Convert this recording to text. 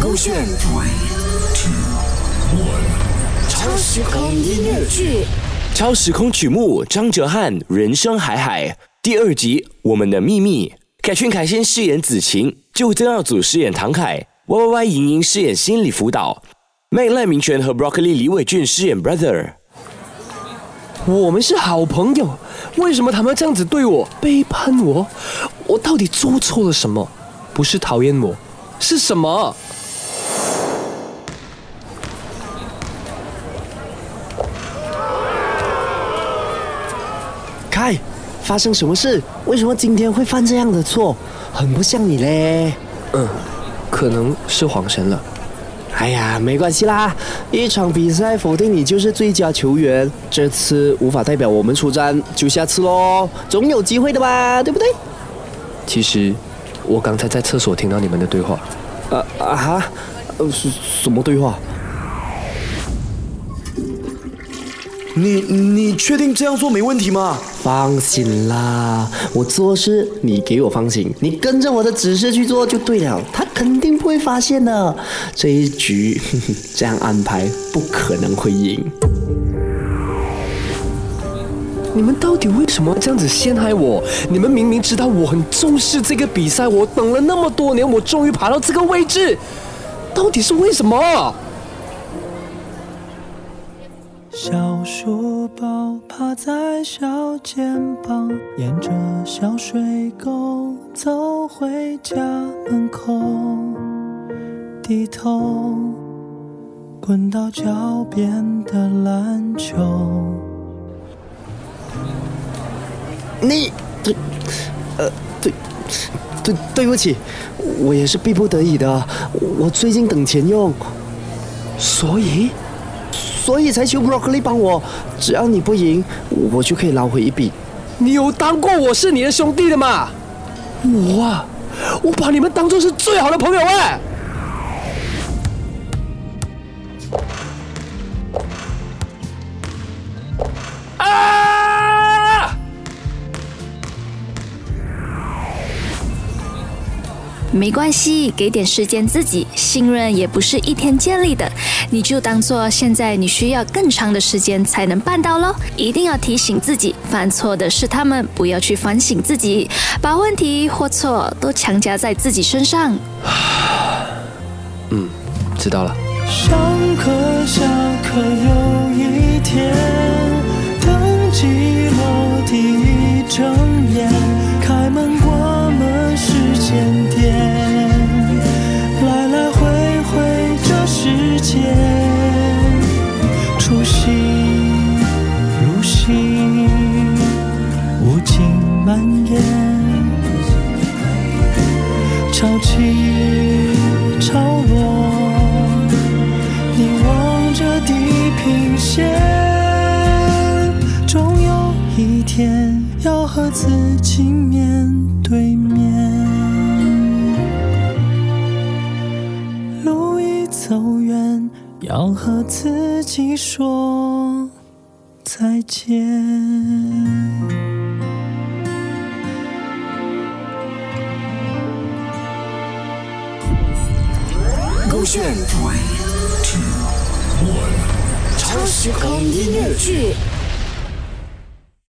勾选 Three, Two, One，超时空音乐剧。超时空曲目，张哲瀚《人生海海》第二集《我们的秘密》。凯旋凯先饰演子晴，就曾耀祖饰演唐凯，Y Y Y 莹莹饰演心理辅导，麦赖明权和 Broccoli 李伟俊饰演 Brother。我们是好朋友，为什么他们这样子对我，背叛我？我到底做错了什么？不是讨厌我，是什么？凯，发生什么事？为什么今天会犯这样的错？很不像你嘞。嗯，可能是晃神了。哎呀，没关系啦，一场比赛否定你就是最佳球员，这次无法代表我们出战，就下次喽，总有机会的吧，对不对？其实，我刚才在厕所听到你们的对话。啊啊哈，呃，什什么对话？你你确定这样做没问题吗？放心啦，我做事你给我放心，你跟着我的指示去做就对了，他肯定不会发现的。这一局 这样安排不可能会赢。你们到底为什么这样子陷害我？你们明明知道我很重视这个比赛，我等了那么多年，我终于爬到这个位置，到底是为什么？小书包趴在小肩膀，沿着小水沟走回家门口，低头滚到脚边的篮球。你对，呃，对，对，对不起，我也是逼不得已的，我最近等钱用，所以。所以才求 Broccoli 帮我，只要你不赢，我就可以捞回一笔。你有当过我是你的兄弟的吗？我啊，我把你们当做是最好的朋友哎。没关系，给点时间自己，信任也不是一天建立的，你就当做现在你需要更长的时间才能办到喽。一定要提醒自己，犯错的是他们，不要去反省自己，把问题或错都强加在自己身上。嗯，知道了。上课下课有一天，初心如新，无尽蔓延，潮起潮落。你望着地平线，终有一天要和自己面对面。走远，要和自己说再见。勾选 Three, Two, One，超时空音乐剧。